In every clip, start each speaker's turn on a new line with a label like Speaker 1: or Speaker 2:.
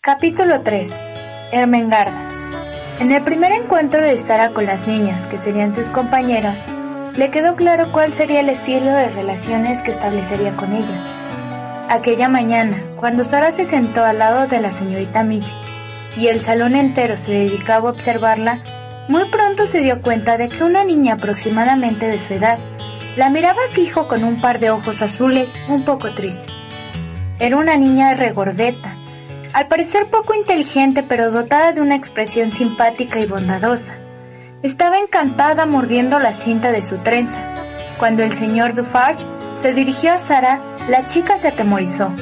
Speaker 1: Capítulo 3. Ermengarda. En el primer encuentro de Sara con las niñas, que serían sus compañeras, le quedó claro cuál sería el estilo de relaciones que establecería con ellas. Aquella mañana, cuando Sara se sentó al lado de la señorita Mitch y el salón entero se dedicaba a observarla, muy pronto se dio cuenta de que una niña aproximadamente de su edad la miraba fijo con un par de ojos azules un poco triste. Era una niña regordeta, al parecer poco inteligente pero dotada de una expresión simpática y bondadosa. Estaba encantada mordiendo la cinta de su trenza. Cuando el señor Dufarge se dirigió a Sara, la chica se atemorizó.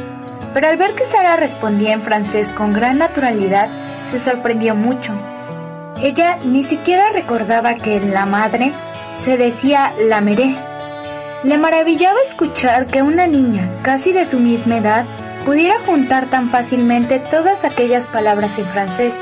Speaker 1: Pero al ver que Sara respondía en francés con gran naturalidad, se sorprendió mucho. Ella ni siquiera recordaba que la madre se decía la meré. Le maravillaba escuchar que una niña, casi de su misma edad, pudiera juntar tan fácilmente todas aquellas palabras en francés.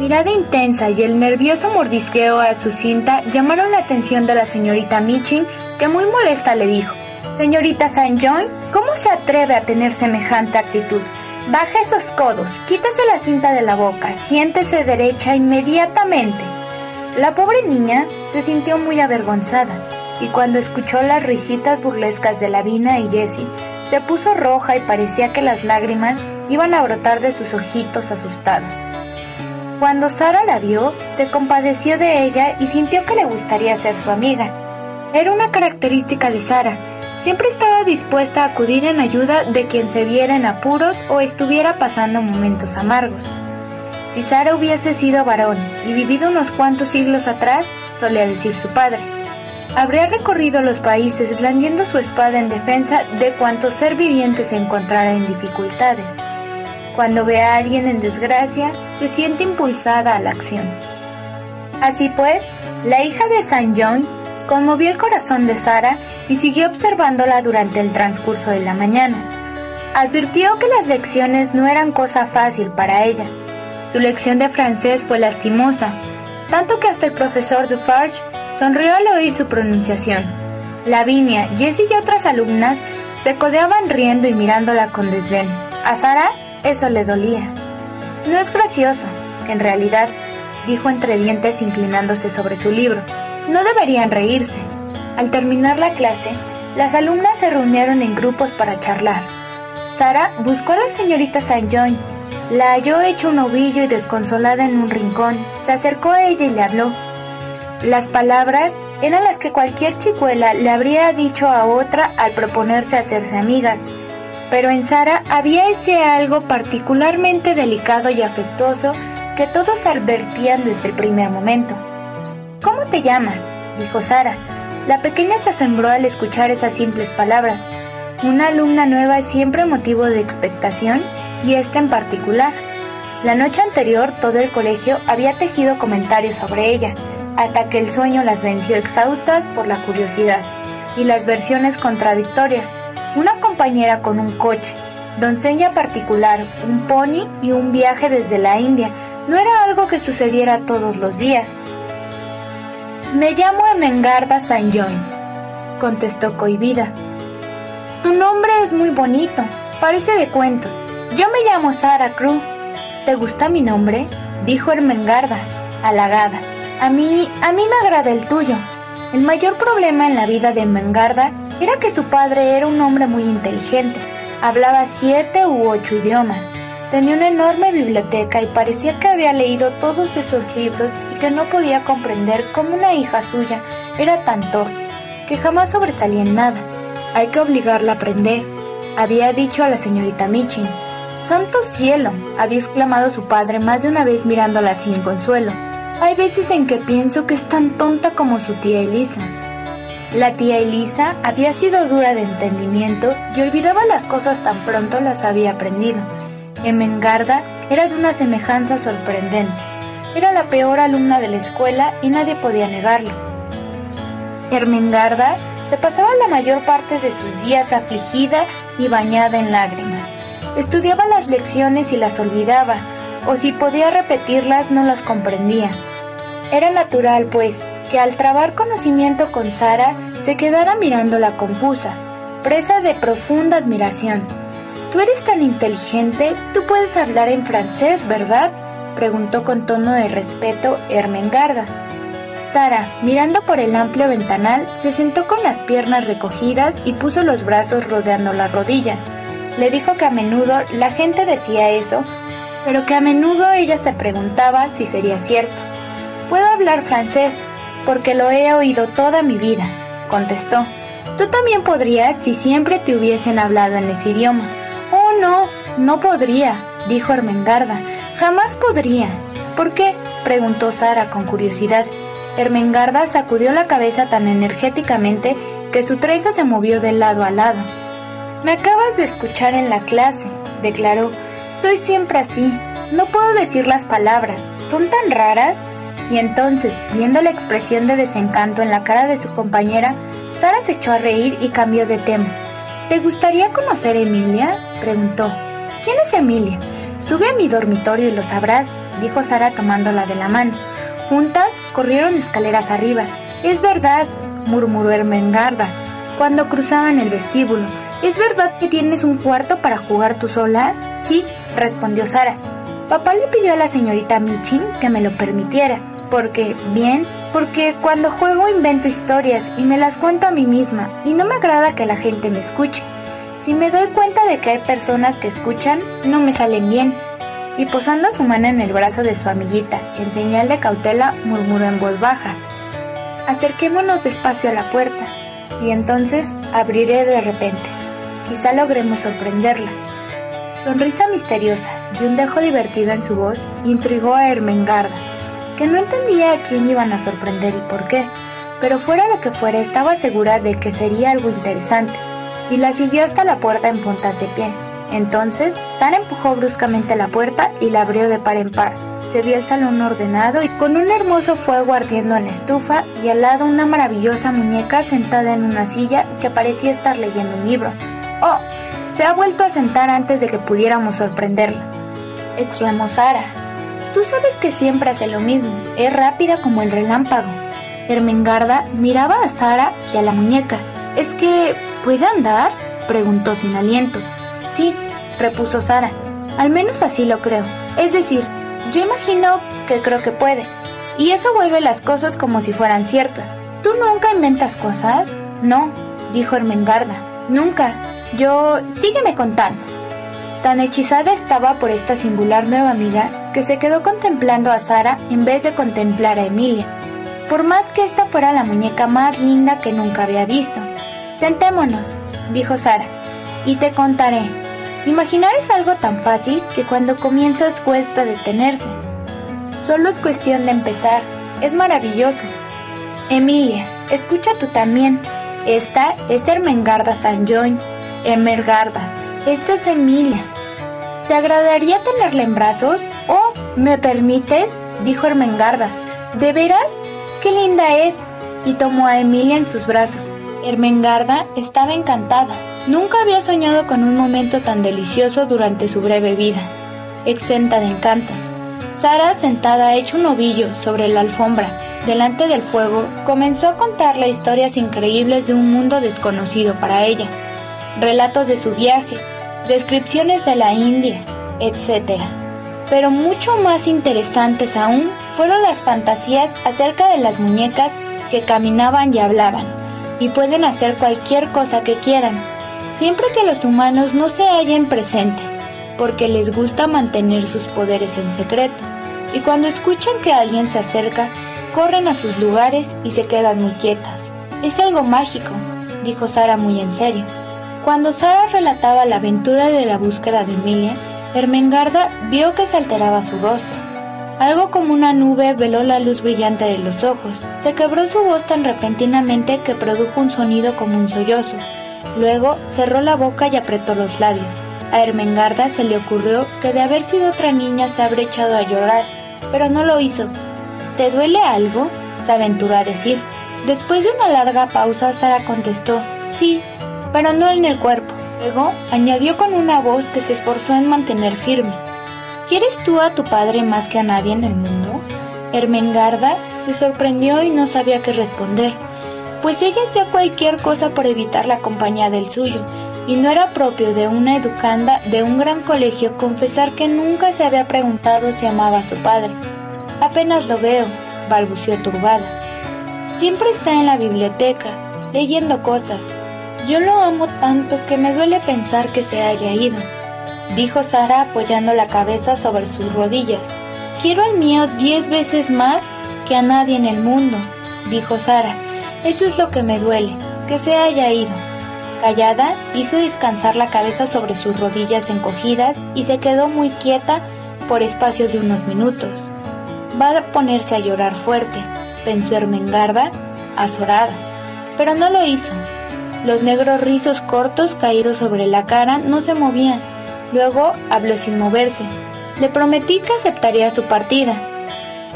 Speaker 1: Mirada intensa y el nervioso mordisqueo a su cinta llamaron la atención de la señorita Michin, que muy molesta le dijo, Señorita Saint John, ¿cómo se atreve a tener semejante actitud? Baja esos codos, quítase la cinta de la boca, siéntese derecha inmediatamente. La pobre niña se sintió muy avergonzada y cuando escuchó las risitas burlescas de Lavina y Jessie, se puso roja y parecía que las lágrimas iban a brotar de sus ojitos asustados. Cuando Sara la vio, se compadeció de ella y sintió que le gustaría ser su amiga. Era una característica de Sara. Siempre estaba dispuesta a acudir en ayuda de quien se viera en apuros o estuviera pasando momentos amargos. Si Sara hubiese sido varón y vivido unos cuantos siglos atrás, solía decir su padre, habría recorrido los países blandiendo su espada en defensa de cuanto ser viviente se encontrara en dificultades. Cuando ve a alguien en desgracia, se siente impulsada a la acción. Así pues, la hija de Saint John conmovió el corazón de Sara y siguió observándola durante el transcurso de la mañana. Advirtió que las lecciones no eran cosa fácil para ella. Su lección de francés fue lastimosa, tanto que hasta el profesor Dufarge sonrió al oír su pronunciación. Lavinia, Jessie y otras alumnas se codeaban riendo y mirándola con desdén. A Sara eso le dolía. No es gracioso, en realidad, dijo entre dientes inclinándose sobre su libro. No deberían reírse. Al terminar la clase, las alumnas se reunieron en grupos para charlar. Sara buscó a la señorita St. John. La halló hecha un ovillo y desconsolada en un rincón. Se acercó a ella y le habló. Las palabras eran las que cualquier chicuela le habría dicho a otra al proponerse hacerse amigas, pero en Sara había ese algo particularmente delicado y afectuoso que todos advertían desde el primer momento. ¿Cómo te llamas? dijo Sara. La pequeña se asombró al escuchar esas simples palabras. Una alumna nueva es siempre motivo de expectación y esta en particular. La noche anterior todo el colegio había tejido comentarios sobre ella, hasta que el sueño las venció exhaustas por la curiosidad y las versiones contradictorias. Una compañera con un coche, doncella particular, un pony y un viaje desde la India no era algo que sucediera todos los días. Me llamo Emengarda Saint John, contestó cohibida. Tu nombre es muy bonito, parece de cuentos. Yo me llamo Sara Cruz. ¿Te gusta mi nombre? dijo Ermengarda, halagada. A mí, a mí me agrada el tuyo. El mayor problema en la vida de Mengarda era que su padre era un hombre muy inteligente. Hablaba siete u ocho idiomas. Tenía una enorme biblioteca y parecía que había leído todos esos libros y que no podía comprender cómo una hija suya era tan torpe, que jamás sobresalía en nada. Hay que obligarla a aprender, había dicho a la señorita Michin. ¡Santo cielo! había exclamado su padre más de una vez mirándola sin consuelo. Hay veces en que pienso que es tan tonta como su tía Elisa. La tía Elisa había sido dura de entendimiento y olvidaba las cosas tan pronto las había aprendido. Emengarda era de una semejanza sorprendente. Era la peor alumna de la escuela y nadie podía negarlo. Ermengarda se pasaba la mayor parte de sus días afligida y bañada en lágrimas. Estudiaba las lecciones y las olvidaba, o si podía repetirlas no las comprendía. Era natural, pues, que al trabar conocimiento con Sara se quedara mirándola confusa, presa de profunda admiración. Tú eres tan inteligente, tú puedes hablar en francés, ¿verdad? preguntó con tono de respeto Ermengarda. Sara, mirando por el amplio ventanal, se sentó con las piernas recogidas y puso los brazos rodeando las rodillas. Le dijo que a menudo la gente decía eso, pero que a menudo ella se preguntaba si sería cierto. Puedo hablar francés, porque lo he oído toda mi vida, contestó. Tú también podrías si siempre te hubiesen hablado en ese idioma. Oh, no, no podría, dijo Ermengarda. Jamás podría. ¿Por qué? preguntó Sara con curiosidad. Ermengarda sacudió la cabeza tan energéticamente que su trenza se movió de lado a lado. Me acabas de escuchar en la clase, declaró. Soy siempre así. No puedo decir las palabras. Son tan raras. Y entonces, viendo la expresión de desencanto en la cara de su compañera, Sara se echó a reír y cambió de tema. ¿Te gustaría conocer a Emilia? preguntó. ¿Quién es Emilia? Sube a mi dormitorio y lo sabrás, dijo Sara tomándola de la mano. Juntas corrieron escaleras arriba. Es verdad, murmuró Ermengarda, cuando cruzaban el vestíbulo. ¿Es verdad que tienes un cuarto para jugar tú sola? Sí, respondió Sara. Papá le pidió a la señorita Michin que me lo permitiera, porque, bien, porque cuando juego invento historias y me las cuento a mí misma, y no me agrada que la gente me escuche. Si me doy cuenta de que hay personas que escuchan, no me salen bien. Y posando su mano en el brazo de su amiguita, en señal de cautela, murmuró en voz baja. Acerquémonos despacio a la puerta, y entonces abriré de repente. Quizá logremos sorprenderla. Sonrisa misteriosa y un dejo divertido en su voz intrigó a Ermengarda, que no entendía a quién iban a sorprender y por qué, pero fuera lo que fuera estaba segura de que sería algo interesante, y la siguió hasta la puerta en puntas de pie. Entonces, Sara empujó bruscamente la puerta y la abrió de par en par. Se vio el salón ordenado y con un hermoso fuego ardiendo en la estufa y al lado una maravillosa muñeca sentada en una silla que parecía estar leyendo un libro. ¡Oh! Se ha vuelto a sentar antes de que pudiéramos sorprenderla. Exclamó Sara. Tú sabes que siempre hace lo mismo. Es rápida como el relámpago. Ermengarda miraba a Sara y a la muñeca. ¿Es que puede andar? preguntó sin aliento. Sí, repuso Sara. Al menos así lo creo. Es decir, yo imagino que creo que puede. Y eso vuelve las cosas como si fueran ciertas. ¿Tú nunca inventas cosas? No, dijo Ermengarda. Nunca. Yo... sígueme contando. Tan hechizada estaba por esta singular nueva amiga que se quedó contemplando a Sara en vez de contemplar a Emilia, por más que esta fuera la muñeca más linda que nunca había visto. Sentémonos, dijo Sara, y te contaré. Imaginar es algo tan fácil que cuando comienzas cuesta detenerse. Solo es cuestión de empezar. Es maravilloso. Emilia, escucha tú también. Esta es Ermengarda San Join. Emergarda. Esta es Emilia. ¿Te agradaría tenerla en brazos? Oh, ¿me permites? dijo Ermengarda. ¿De veras? ¡Qué linda es! Y tomó a Emilia en sus brazos. Ermengarda estaba encantada. Nunca había soñado con un momento tan delicioso durante su breve vida, exenta de encantos. Sara, sentada hecho un ovillo sobre la alfombra, delante del fuego, comenzó a contarle historias increíbles de un mundo desconocido para ella, relatos de su viaje, descripciones de la India, etc. Pero mucho más interesantes aún fueron las fantasías acerca de las muñecas que caminaban y hablaban y pueden hacer cualquier cosa que quieran, siempre que los humanos no se hallen presente, porque les gusta mantener sus poderes en secreto, y cuando escuchan que alguien se acerca, corren a sus lugares y se quedan muy quietas. Es algo mágico, dijo Sara muy en serio. Cuando Sara relataba la aventura de la búsqueda de Emilia, Ermengarda vio que se alteraba su rostro algo como una nube veló la luz brillante de los ojos. Se quebró su voz tan repentinamente que produjo un sonido como un sollozo. Luego cerró la boca y apretó los labios. A Ermengarda se le ocurrió que de haber sido otra niña se habría echado a llorar, pero no lo hizo. ¿Te duele algo? se aventuró a decir. Después de una larga pausa, Sara contestó, sí, pero no en el cuerpo. Luego añadió con una voz que se esforzó en mantener firme. ¿Quieres tú a tu padre más que a nadie en el mundo? Ermengarda se sorprendió y no sabía qué responder, pues ella hacía cualquier cosa por evitar la compañía del suyo, y no era propio de una educanda de un gran colegio confesar que nunca se había preguntado si amaba a su padre. Apenas lo veo, balbuceó turbada. Siempre está en la biblioteca, leyendo cosas. Yo lo amo tanto que me duele pensar que se haya ido, dijo Sara apoyando la cabeza sobre sus rodillas. Quiero al mío diez veces más que a nadie en el mundo, dijo Sara. Eso es lo que me duele, que se haya ido. Callada, hizo descansar la cabeza sobre sus rodillas encogidas y se quedó muy quieta por espacio de unos minutos. Va a ponerse a llorar fuerte, pensó Ermengarda, azorada, pero no lo hizo. Los negros rizos cortos caídos sobre la cara no se movían. Luego habló sin moverse. Le prometí que aceptaría su partida,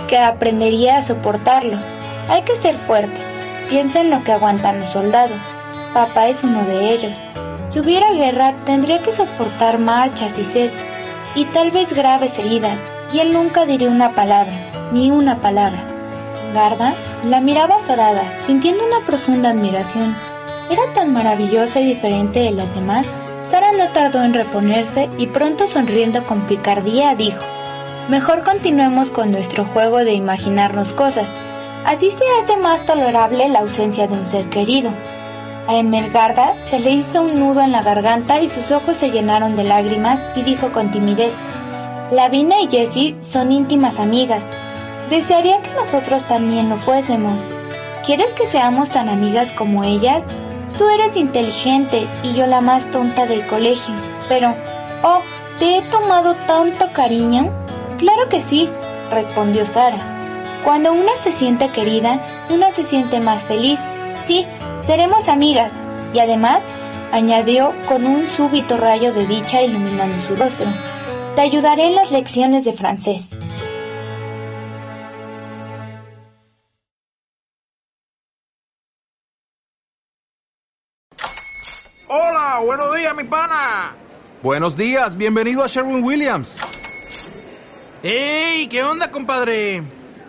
Speaker 1: que aprendería a soportarlo. Hay que ser fuerte. Piensa en lo que aguantan los soldados. Papá es uno de ellos. Si hubiera guerra, tendría que soportar marchas y sed, y tal vez graves heridas, y él nunca diría una palabra, ni una palabra. Garda la miraba azorada, sintiendo una profunda admiración. Era tan maravillosa y diferente de las demás. Sara no tardó en reponerse y pronto sonriendo con picardía dijo, Mejor continuemos con nuestro juego de imaginarnos cosas. Así se hace más tolerable la ausencia de un ser querido. A Emergarda se le hizo un nudo en la garganta y sus ojos se llenaron de lágrimas y dijo con timidez, Lavina y Jessie son íntimas amigas. Desearía que nosotros también lo fuésemos. ¿Quieres que seamos tan amigas como ellas? Tú eres inteligente y yo la más tonta del colegio. Pero, oh, ¿te he tomado tanto cariño? Claro que sí, respondió Sara. Cuando una se siente querida, una se siente más feliz. Sí, seremos amigas. Y además, añadió con un súbito rayo de dicha iluminando su rostro, te ayudaré en las lecciones de francés.
Speaker 2: Hola, buenos días, mi pana.
Speaker 3: Buenos días, bienvenido a Sherwin Williams.
Speaker 2: ¡Ey! ¿Qué onda, compadre?